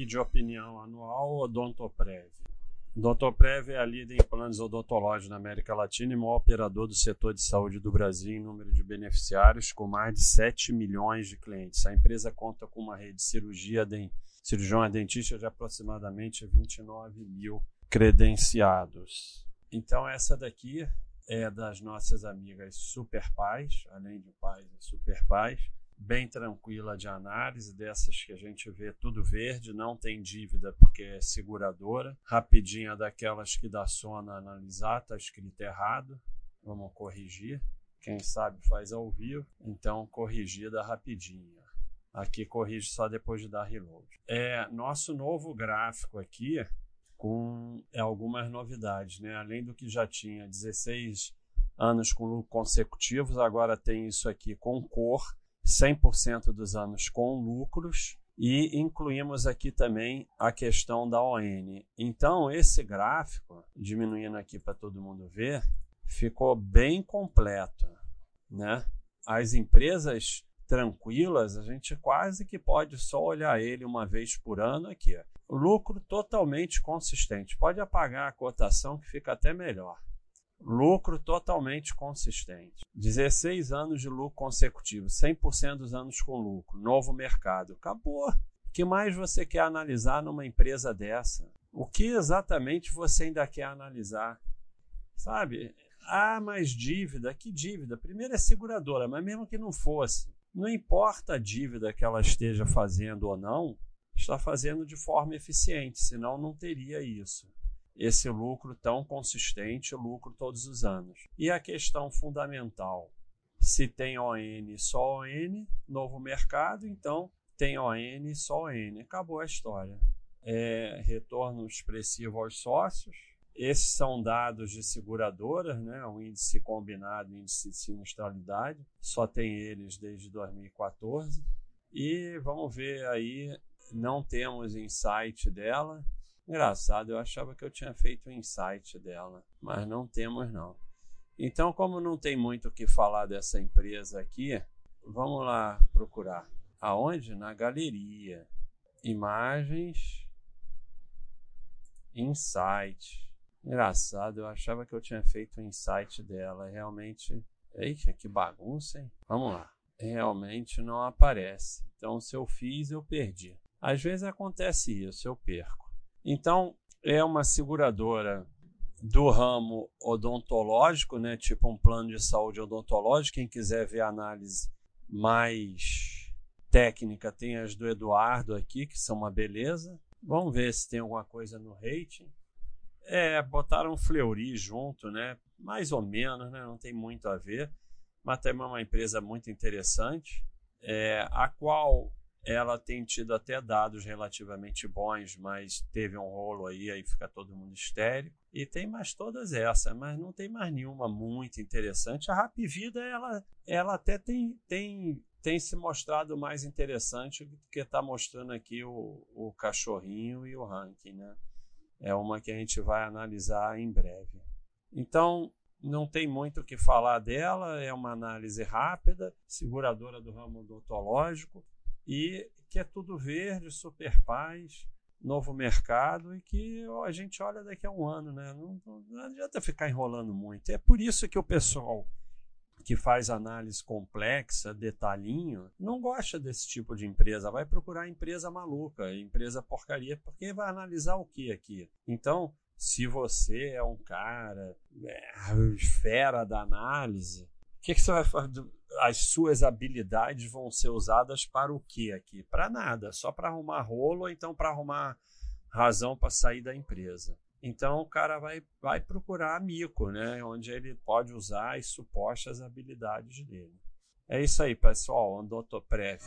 Vídeo opinião anual Odontoprev. Odontoprev é a líder em planos odontológicos na América Latina e maior operador do setor de saúde do Brasil em número de beneficiários, com mais de 7 milhões de clientes. A empresa conta com uma rede de cirurgia de cirurgião dentista de aproximadamente 29 mil credenciados. Então, essa daqui é das nossas amigas super pais, além de pais e super pais bem tranquila de análise, dessas que a gente vê tudo verde, não tem dívida porque é seguradora. Rapidinha daquelas que dá sono analisar, está escrito errado, vamos corrigir. Quem sabe faz ao vivo, então corrigida rapidinha. Aqui corrige só depois de dar reload. É nosso novo gráfico aqui com algumas novidades, né? Além do que já tinha 16 anos consecutivos, agora tem isso aqui com cor 100% dos anos com lucros e incluímos aqui também a questão da ON. Então, esse gráfico, diminuindo aqui para todo mundo ver, ficou bem completo. Né? As empresas tranquilas, a gente quase que pode só olhar ele uma vez por ano aqui. Lucro totalmente consistente. Pode apagar a cotação que fica até melhor. Lucro totalmente consistente. 16 anos de lucro consecutivo, 100% dos anos com lucro, novo mercado. Acabou. O que mais você quer analisar numa empresa dessa? O que exatamente você ainda quer analisar? Sabe? Ah, mas dívida, que dívida? Primeiro é seguradora, mas mesmo que não fosse, não importa a dívida que ela esteja fazendo ou não, está fazendo de forma eficiente, senão não teria isso esse lucro tão consistente, lucro todos os anos. E a questão fundamental, se tem ON, só ON, novo mercado, então tem ON, só ON. Acabou a história. É, retorno expressivo aos sócios. Esses são dados de seguradoras, né? o índice combinado, índice de sinistralidade, só tem eles desde 2014. E vamos ver aí, não temos insight dela, Engraçado, eu achava que eu tinha feito o um insight dela, mas não temos não. Então, como não tem muito o que falar dessa empresa aqui, vamos lá procurar. Aonde? Na galeria. Imagens. Insight. Engraçado, eu achava que eu tinha feito o um insight dela. Realmente. Eita, que bagunça, hein? Vamos lá. Realmente não aparece. Então, se eu fiz, eu perdi. Às vezes acontece isso, eu perco. Então, é uma seguradora do ramo odontológico, né? tipo um plano de saúde odontológico. Quem quiser ver análise mais técnica, tem as do Eduardo aqui, que são uma beleza. Vamos ver se tem alguma coisa no rating. É, botaram Fleury junto, né? Mais ou menos, né? Não tem muito a ver. Mas também é uma empresa muito interessante, é, a qual ela tem tido até dados relativamente bons, mas teve um rolo aí, aí fica todo mundo histérico. E tem mais todas essas, mas não tem mais nenhuma muito interessante. A Rap Vida, ela, ela até tem, tem, tem se mostrado mais interessante do que está mostrando aqui o, o cachorrinho e o ranking, né? É uma que a gente vai analisar em breve. Então, não tem muito o que falar dela, é uma análise rápida, seguradora do ramo odontológico, e que é tudo verde, super paz, novo mercado e que a gente olha daqui a um ano, né? Não, não adianta ficar enrolando muito. É por isso que o pessoal que faz análise complexa, detalhinho, não gosta desse tipo de empresa, vai procurar empresa maluca, empresa porcaria, porque vai analisar o que aqui. Então, se você é um cara é, fera da análise, o que, que você vai fazer? As suas habilidades vão ser usadas para o que aqui? Para nada, só para arrumar rolo ou então para arrumar razão para sair da empresa. Então o cara vai, vai procurar mico, né? Onde ele pode usar as supostas habilidades dele. É isso aí, pessoal. Andotoprev.